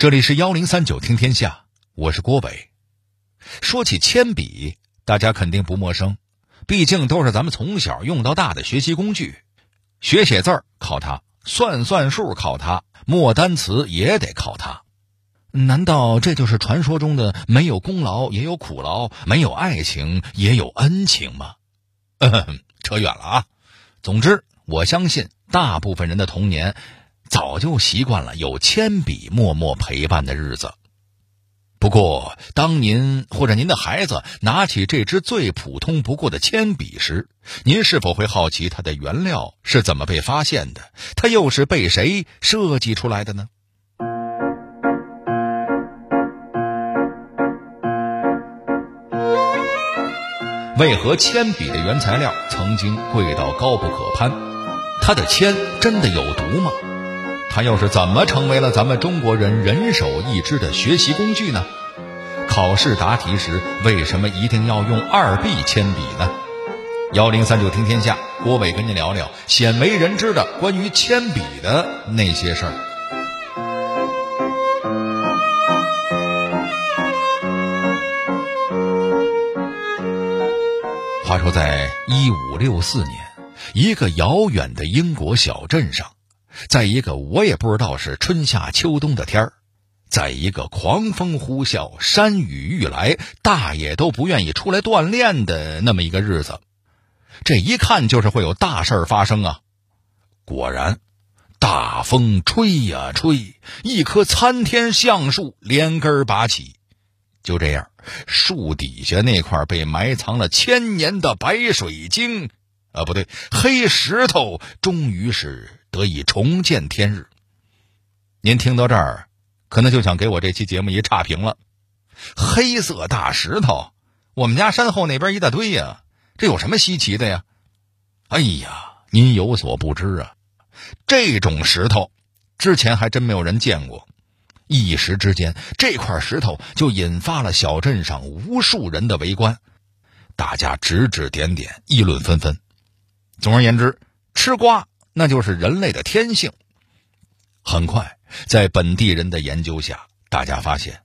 这里是幺零三九听天下，我是郭伟。说起铅笔，大家肯定不陌生，毕竟都是咱们从小用到大的学习工具。学写字儿靠它，算算数靠它，默单词也得靠它。难道这就是传说中的没有功劳也有苦劳，没有爱情也有恩情吗？扯远了啊！总之，我相信大部分人的童年。早就习惯了有铅笔默默陪伴的日子。不过，当您或者您的孩子拿起这支最普通不过的铅笔时，您是否会好奇它的原料是怎么被发现的？它又是被谁设计出来的呢？为何铅笔的原材料曾经贵到高不可攀？它的铅真的有毒吗？它又是怎么成为了咱们中国人人手一支的学习工具呢？考试答题时为什么一定要用二 B 铅笔呢？幺零三九听天下，郭伟跟您聊聊鲜为人知的关于铅笔的那些事儿。话说，在一五六四年，一个遥远的英国小镇上。在一个我也不知道是春夏秋冬的天儿，在一个狂风呼啸、山雨欲来、大爷都不愿意出来锻炼的那么一个日子，这一看就是会有大事儿发生啊！果然，大风吹呀吹，一棵参天橡树连根拔起。就这样，树底下那块被埋藏了千年的白水晶，啊，不对，黑石头，终于是。得以重见天日。您听到这儿，可能就想给我这期节目一差评了。黑色大石头，我们家山后那边一大堆呀，这有什么稀奇的呀？哎呀，您有所不知啊，这种石头之前还真没有人见过。一时之间，这块石头就引发了小镇上无数人的围观，大家指指点点，议论纷纷。总而言之，吃瓜。那就是人类的天性。很快，在本地人的研究下，大家发现，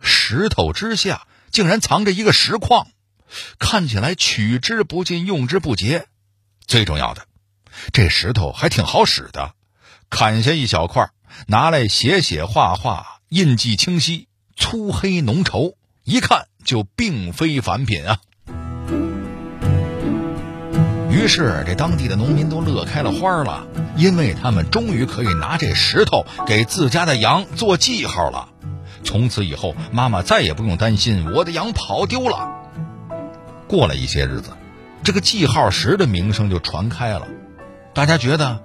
石头之下竟然藏着一个石矿，看起来取之不尽、用之不竭。最重要的，这石头还挺好使的，砍下一小块，拿来写写画画，印记清晰，粗黑浓稠，一看就并非凡品啊。于是，这当地的农民都乐开了花了，因为他们终于可以拿这石头给自家的羊做记号了。从此以后，妈妈再也不用担心我的羊跑丢了。过了一些日子，这个记号石的名声就传开了，大家觉得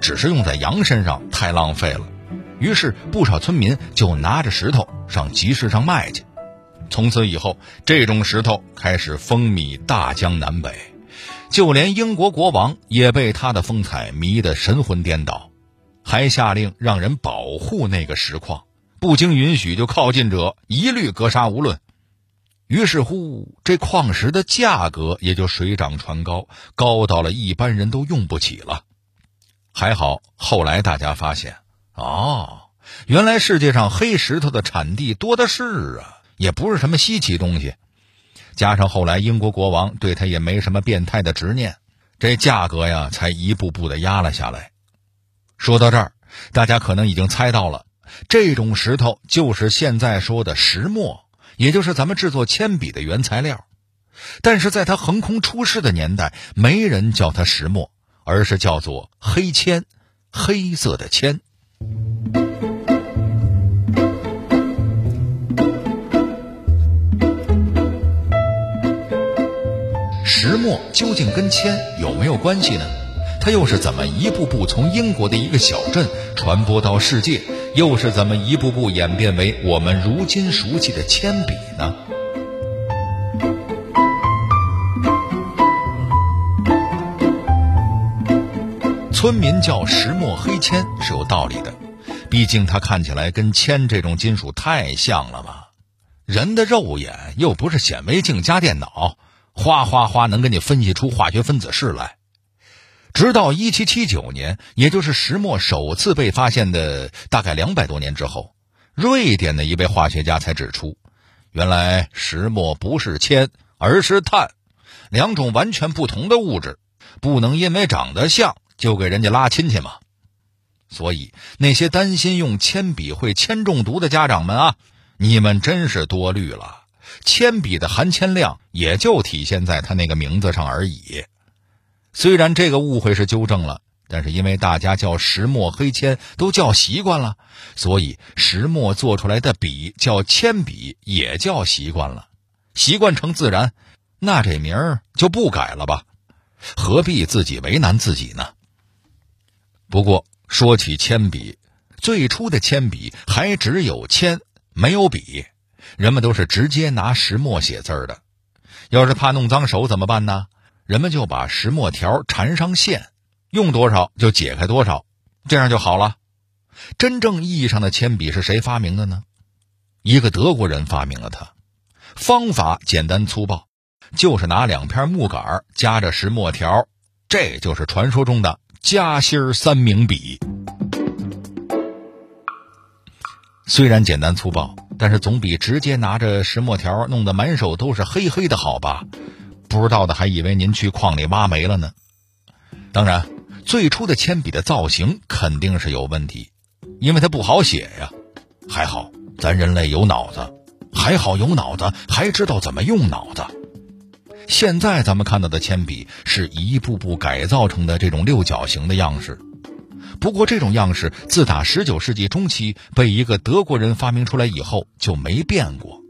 只是用在羊身上太浪费了，于是不少村民就拿着石头上集市上卖去。从此以后，这种石头开始风靡大江南北。就连英国国王也被他的风采迷得神魂颠倒，还下令让人保护那个石矿，不经允许就靠近者一律格杀无论。于是乎，这矿石的价格也就水涨船高，高到了一般人都用不起了。还好，后来大家发现，哦，原来世界上黑石头的产地多的是啊，也不是什么稀奇东西。加上后来英国国王对他也没什么变态的执念，这价格呀才一步步的压了下来。说到这儿，大家可能已经猜到了，这种石头就是现在说的石墨，也就是咱们制作铅笔的原材料。但是在它横空出世的年代，没人叫它石墨，而是叫做黑铅，黑色的铅。石墨究竟跟铅有没有关系呢？它又是怎么一步步从英国的一个小镇传播到世界？又是怎么一步步演变为我们如今熟悉的铅笔呢？村民叫石墨黑铅是有道理的，毕竟它看起来跟铅这种金属太像了嘛。人的肉眼又不是显微镜加电脑。哗哗哗，能给你分析出化学分子式来。直到一七七九年，也就是石墨首次被发现的大概两百多年之后，瑞典的一位化学家才指出，原来石墨不是铅，而是碳，两种完全不同的物质，不能因为长得像就给人家拉亲戚嘛。所以那些担心用铅笔会铅中毒的家长们啊，你们真是多虑了。铅笔的含铅量也就体现在它那个名字上而已。虽然这个误会是纠正了，但是因为大家叫石墨黑铅都叫习惯了，所以石墨做出来的笔叫铅笔也叫习惯了。习惯成自然，那这名儿就不改了吧？何必自己为难自己呢？不过说起铅笔，最初的铅笔还只有铅，没有笔。人们都是直接拿石墨写字儿的，要是怕弄脏手怎么办呢？人们就把石墨条缠上线，用多少就解开多少，这样就好了。真正意义上的铅笔是谁发明的呢？一个德国人发明了它，方法简单粗暴，就是拿两片木杆夹着石墨条，这就是传说中的夹心三明笔。虽然简单粗暴。但是总比直接拿着石墨条弄得满手都是黑黑的好吧？不知道的还以为您去矿里挖煤了呢。当然，最初的铅笔的造型肯定是有问题，因为它不好写呀。还好咱人类有脑子，还好有脑子，还知道怎么用脑子。现在咱们看到的铅笔是一步步改造成的这种六角形的样式。不过，这种样式自打十九世纪中期被一个德国人发明出来以后就没变过，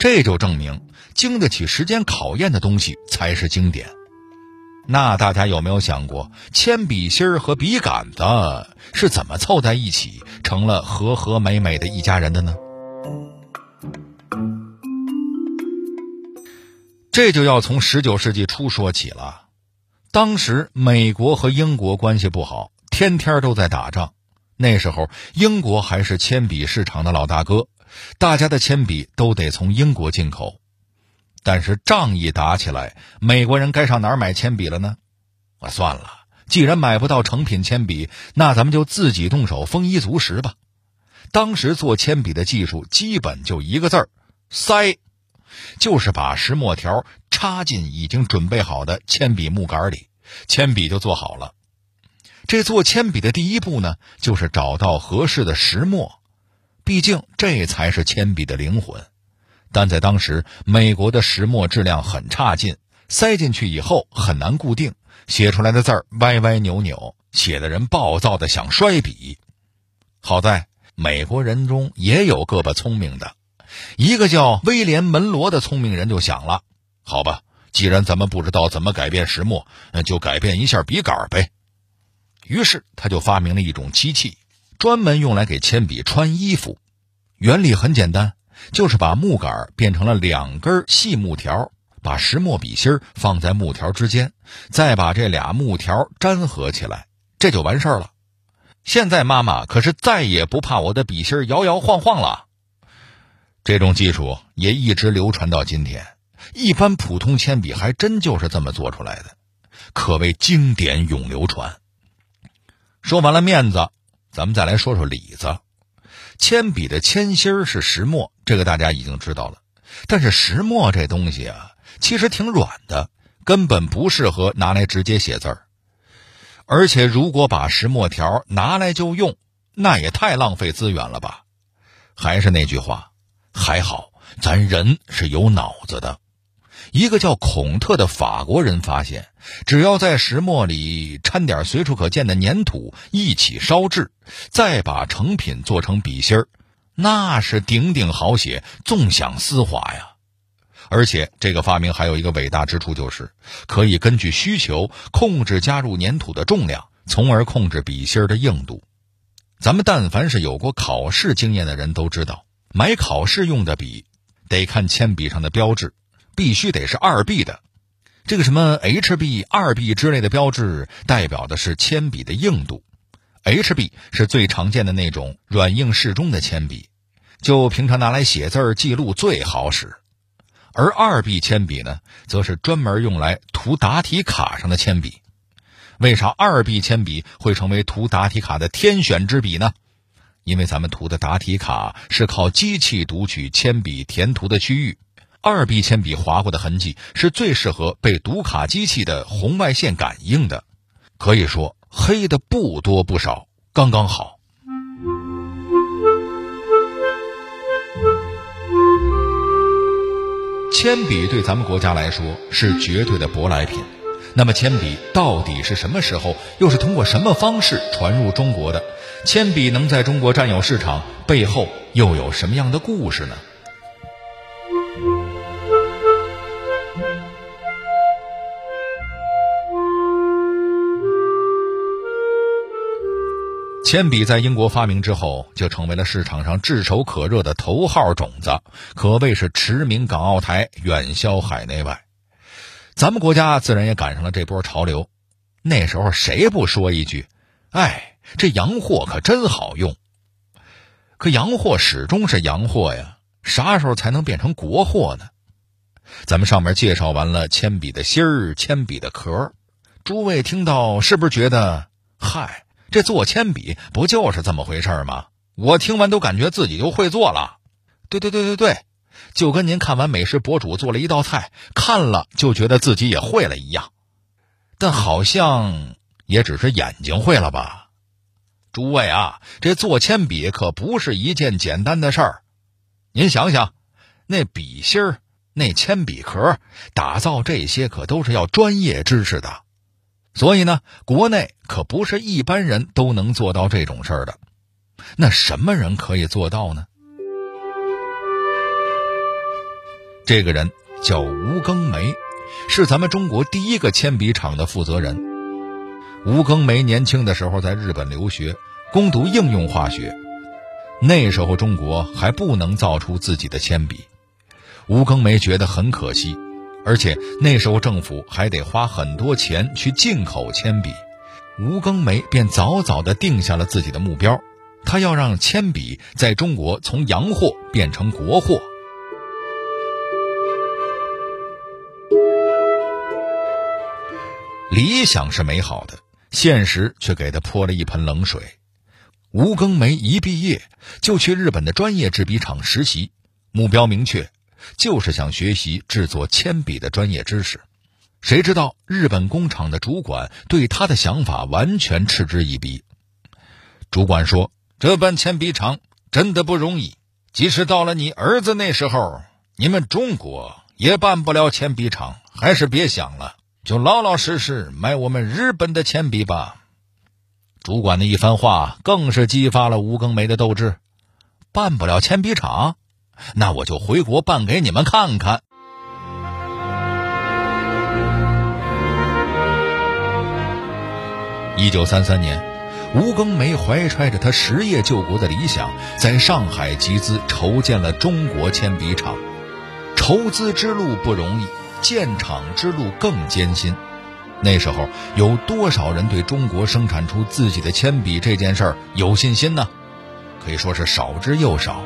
这就证明经得起时间考验的东西才是经典。那大家有没有想过，铅笔芯儿和笔杆子是怎么凑在一起成了和和美美的一家人的呢？这就要从十九世纪初说起了。当时美国和英国关系不好。天天都在打仗，那时候英国还是铅笔市场的老大哥，大家的铅笔都得从英国进口。但是仗一打起来，美国人该上哪儿买铅笔了呢？啊，算了，既然买不到成品铅笔，那咱们就自己动手丰衣足食吧。当时做铅笔的技术基本就一个字儿——塞，就是把石墨条插进已经准备好的铅笔木杆里，铅笔就做好了。这做铅笔的第一步呢，就是找到合适的石墨，毕竟这才是铅笔的灵魂。但在当时，美国的石墨质量很差劲，塞进去以后很难固定，写出来的字儿歪歪扭扭，写的人暴躁的想摔笔。好在美国人中也有个把聪明的，一个叫威廉·门罗的聪明人就想了：好吧，既然咱们不知道怎么改变石墨，那就改变一下笔杆呗。于是他就发明了一种机器，专门用来给铅笔穿衣服。原理很简单，就是把木杆变成了两根细木条，把石墨笔芯放在木条之间，再把这俩木条粘合起来，这就完事儿了。现在妈妈可是再也不怕我的笔芯摇摇晃晃了。这种技术也一直流传到今天，一般普通铅笔还真就是这么做出来的，可谓经典永流传。说完了面子，咱们再来说说里子。铅笔的铅芯是石墨，这个大家已经知道了。但是石墨这东西啊，其实挺软的，根本不适合拿来直接写字儿。而且如果把石墨条拿来就用，那也太浪费资源了吧？还是那句话，还好咱人是有脑子的。一个叫孔特的法国人发现，只要在石墨里掺点随处可见的粘土一起烧制，再把成品做成笔芯儿，那是顶顶好写，纵享丝滑呀！而且这个发明还有一个伟大之处，就是可以根据需求控制加入粘土的重量，从而控制笔芯儿的硬度。咱们但凡是有过考试经验的人都知道，买考试用的笔，得看铅笔上的标志。必须得是二 B 的，这个什么 HB、二 B 之类的标志，代表的是铅笔的硬度。HB 是最常见的那种软硬适中的铅笔，就平常拿来写字儿记录最好使。而二 B 铅笔呢，则是专门用来涂答题卡上的铅笔。为啥二 B 铅笔会成为涂答题卡的天选之笔呢？因为咱们涂的答题卡是靠机器读取铅笔填涂的区域，二 B 铅笔划过的痕迹是最适合被读卡机器的红外线感应的，可以说黑的不多不少，刚刚好。铅笔对咱们国家来说是绝对的舶来品。那么，铅笔到底是什么时候，又是通过什么方式传入中国的？铅笔能在中国占有市场，背后又有什么样的故事呢？铅笔在英国发明之后，就成为了市场上炙手可热的头号种子，可谓是驰名港澳台，远销海内外。咱们国家自然也赶上了这波潮流。那时候谁不说一句：“哎，这洋货可真好用。”可洋货始终是洋货呀，啥时候才能变成国货呢？咱们上面介绍完了铅笔的芯儿、铅笔的壳，诸位听到是不是觉得，嗨？这做铅笔不就是这么回事吗？我听完都感觉自己就会做了。对对对对对，就跟您看完美食博主做了一道菜，看了就觉得自己也会了一样。但好像也只是眼睛会了吧？诸位啊，这做铅笔可不是一件简单的事儿。您想想，那笔芯儿、那铅笔壳，打造这些可都是要专业知识的。所以呢，国内可不是一般人都能做到这种事儿的。那什么人可以做到呢？这个人叫吴庚梅，是咱们中国第一个铅笔厂的负责人。吴庚梅年轻的时候在日本留学，攻读应用化学。那时候中国还不能造出自己的铅笔，吴庚梅觉得很可惜。而且那时候政府还得花很多钱去进口铅笔，吴庚梅便早早地定下了自己的目标，他要让铅笔在中国从洋货变成国货。理想是美好的，现实却给他泼了一盆冷水。吴庚梅一毕业就去日本的专业制笔厂实习，目标明确。就是想学习制作铅笔的专业知识，谁知道日本工厂的主管对他的想法完全嗤之以鼻。主管说：“这办铅笔厂真的不容易，即使到了你儿子那时候，你们中国也办不了铅笔厂，还是别想了，就老老实实买我们日本的铅笔吧。”主管的一番话更是激发了吴庚梅的斗志，办不了铅笔厂。那我就回国办给你们看看。一九三三年，吴庚梅怀揣着他实业救国的理想，在上海集资筹建了中国铅笔厂。筹资之路不容易，建厂之路更艰辛。那时候有多少人对中国生产出自己的铅笔这件事儿有信心呢？可以说是少之又少。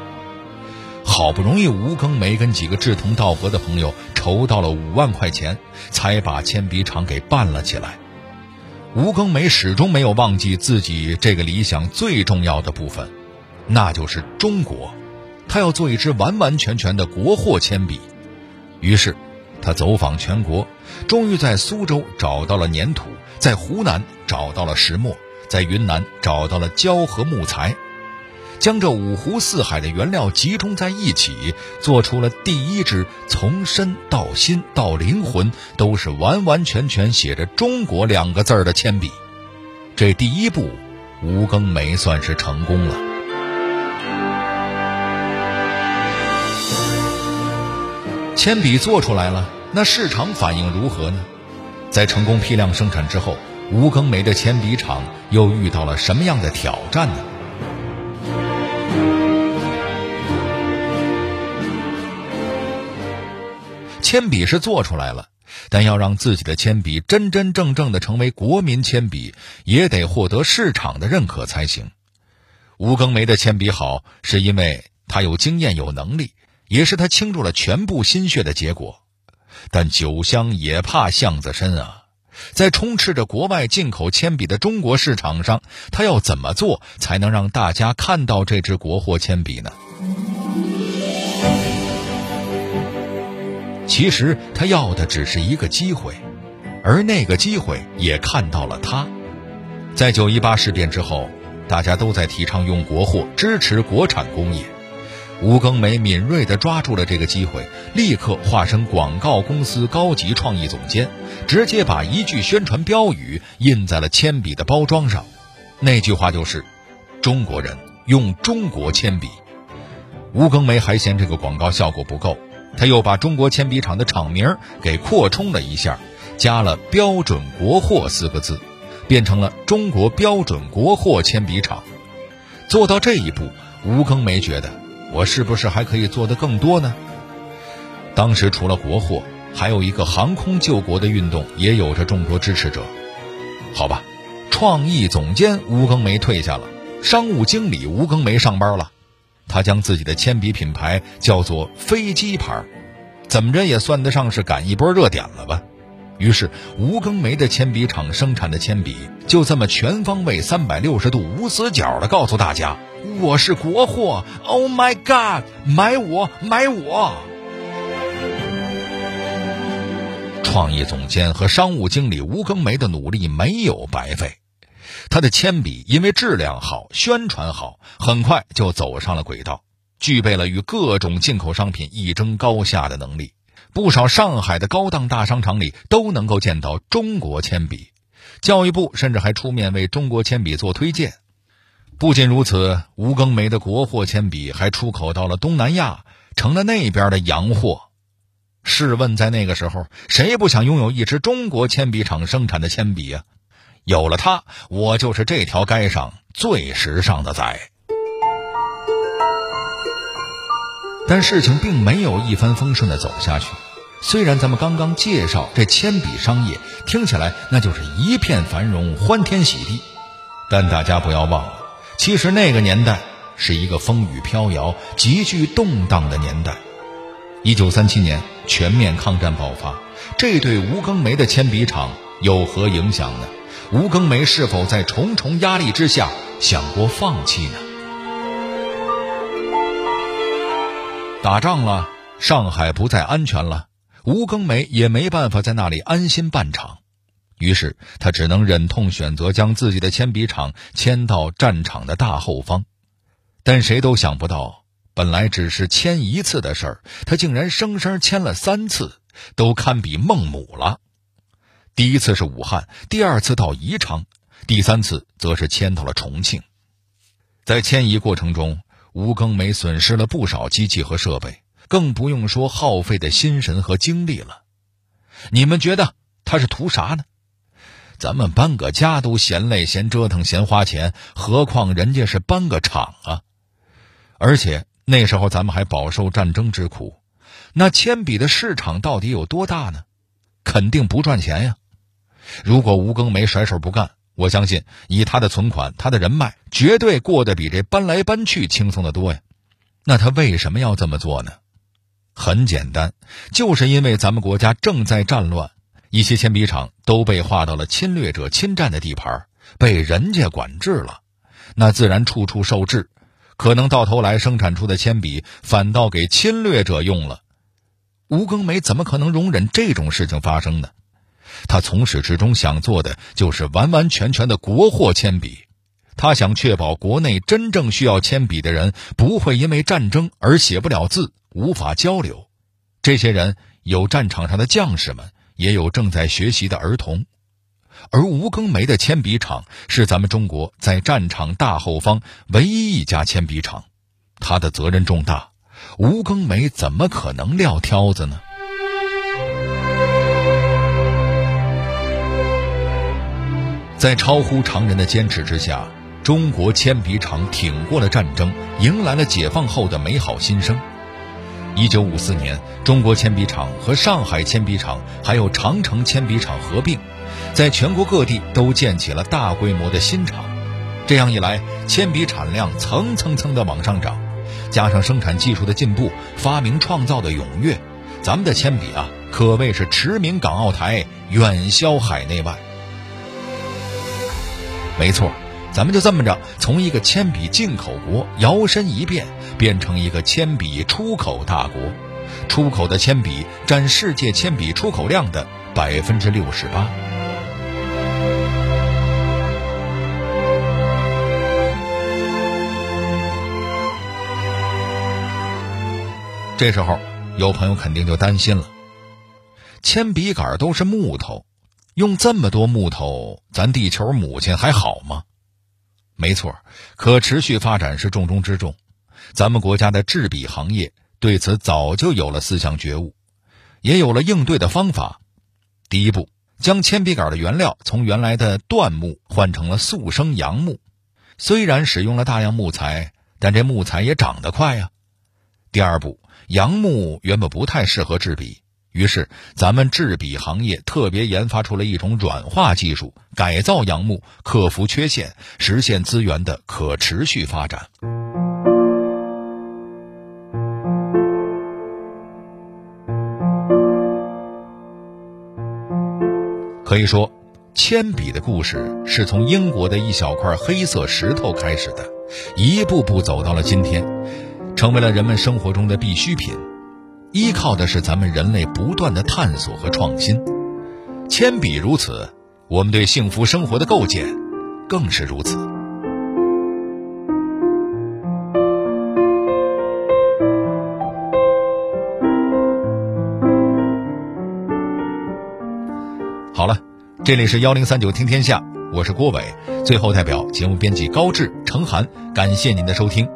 好不容易，吴更梅跟几个志同道合的朋友筹到了五万块钱，才把铅笔厂给办了起来。吴更梅始终没有忘记自己这个理想最重要的部分，那就是中国。他要做一支完完全全的国货铅笔。于是，他走访全国，终于在苏州找到了粘土，在湖南找到了石墨，在云南找到了胶和木材。将这五湖四海的原料集中在一起，做出了第一支从身到心到灵魂都是完完全全写着“中国”两个字儿的铅笔。这第一步，吴庚梅算是成功了。铅笔做出来了，那市场反应如何呢？在成功批量生产之后，吴庚梅的铅笔厂又遇到了什么样的挑战呢？铅笔是做出来了，但要让自己的铅笔真真正正的成为国民铅笔，也得获得市场的认可才行。吴更梅的铅笔好，是因为他有经验、有能力，也是他倾注了全部心血的结果。但酒香也怕巷子深啊！在充斥着国外进口铅笔的中国市场上，他要怎么做才能让大家看到这支国货铅笔呢？其实他要的只是一个机会，而那个机会也看到了他。在九一八事变之后，大家都在提倡用国货，支持国产工业。吴庚梅敏锐地抓住了这个机会，立刻化身广告公司高级创意总监，直接把一句宣传标语印在了铅笔的包装上。那句话就是：“中国人用中国铅笔。”吴庚梅还嫌这个广告效果不够，他又把中国铅笔厂的厂名给扩充了一下，加了“标准国货”四个字，变成了中国标准国货铅笔厂。做到这一步，吴庚梅觉得。我是不是还可以做得更多呢？当时除了国货，还有一个航空救国的运动，也有着众多支持者。好吧，创意总监吴庚梅退下了，商务经理吴庚梅上班了。他将自己的铅笔品牌叫做“飞机牌”，怎么着也算得上是赶一波热点了吧。于是，吴更梅的铅笔厂生产的铅笔就这么全方位、三百六十度、无死角的告诉大家：“我是国货！Oh my God，买我，买我！”创意总监和商务经理吴更梅的努力没有白费，他的铅笔因为质量好、宣传好，很快就走上了轨道，具备了与各种进口商品一争高下的能力。不少上海的高档大商场里都能够见到中国铅笔，教育部甚至还出面为中国铅笔做推荐。不仅如此，吴庚梅的国货铅笔还出口到了东南亚，成了那边的洋货。试问，在那个时候，谁不想拥有一支中国铅笔厂生产的铅笔啊？有了它，我就是这条街上最时尚的仔。但事情并没有一帆风顺的走下去。虽然咱们刚刚介绍这铅笔商业听起来那就是一片繁荣、欢天喜地，但大家不要忘了，其实那个年代是一个风雨飘摇、极具动荡的年代。一九三七年全面抗战爆发，这对吴庚梅的铅笔厂有何影响呢？吴庚梅是否在重重压力之下想过放弃呢？打仗了，上海不再安全了。吴庚梅也没办法在那里安心办厂，于是他只能忍痛选择将自己的铅笔厂迁到战场的大后方。但谁都想不到，本来只是迁一次的事儿，他竟然生生迁了三次，都堪比孟母了。第一次是武汉，第二次到宜昌，第三次则是迁到了重庆。在迁移过程中，吴庚梅损失了不少机器和设备。更不用说耗费的心神和精力了。你们觉得他是图啥呢？咱们搬个家都嫌累、嫌折腾、嫌花钱，何况人家是搬个厂啊！而且那时候咱们还饱受战争之苦，那铅笔的市场到底有多大呢？肯定不赚钱呀！如果吴庚梅甩手不干，我相信以他的存款、他的人脉，绝对过得比这搬来搬去轻松的多呀。那他为什么要这么做呢？很简单，就是因为咱们国家正在战乱，一些铅笔厂都被划到了侵略者侵占的地盘，被人家管制了，那自然处处受制，可能到头来生产出的铅笔反倒给侵略者用了。吴庚梅怎么可能容忍这种事情发生呢？他从始至终想做的就是完完全全的国货铅笔，他想确保国内真正需要铅笔的人不会因为战争而写不了字。无法交流，这些人有战场上的将士们，也有正在学习的儿童，而吴庚梅的铅笔厂是咱们中国在战场大后方唯一一家铅笔厂，他的责任重大，吴庚梅怎么可能撂挑子呢？在超乎常人的坚持之下，中国铅笔厂挺过了战争，迎来了解放后的美好新生。一九五四年，中国铅笔厂和上海铅笔厂还有长城铅笔厂合并，在全国各地都建起了大规模的新厂。这样一来，铅笔产量蹭蹭蹭的往上涨，加上生产技术的进步、发明创造的踊跃，咱们的铅笔啊，可谓是驰名港澳台，远销海内外。没错，咱们就这么着，从一个铅笔进口国摇身一变，变成一个铅笔出口大国。出口的铅笔占世界铅笔出口量的百分之六十八。这时候，有朋友肯定就担心了：铅笔杆都是木头，用这么多木头，咱地球母亲还好吗？没错，可持续发展是重中之重。咱们国家的制笔行业对此早就有了思想觉悟，也有了应对的方法。第一步，将铅笔杆的原料从原来的椴木换成了速生杨木。虽然使用了大量木材，但这木材也长得快呀。第二步。杨木原本不太适合制笔，于是咱们制笔行业特别研发出了一种软化技术，改造杨木，克服缺陷，实现资源的可持续发展。可以说，铅笔的故事是从英国的一小块黑色石头开始的，一步步走到了今天。成为了人们生活中的必需品，依靠的是咱们人类不断的探索和创新。铅笔如此，我们对幸福生活的构建更是如此。好了，这里是幺零三九听天下，我是郭伟。最后，代表节目编辑高志、程涵，感谢您的收听。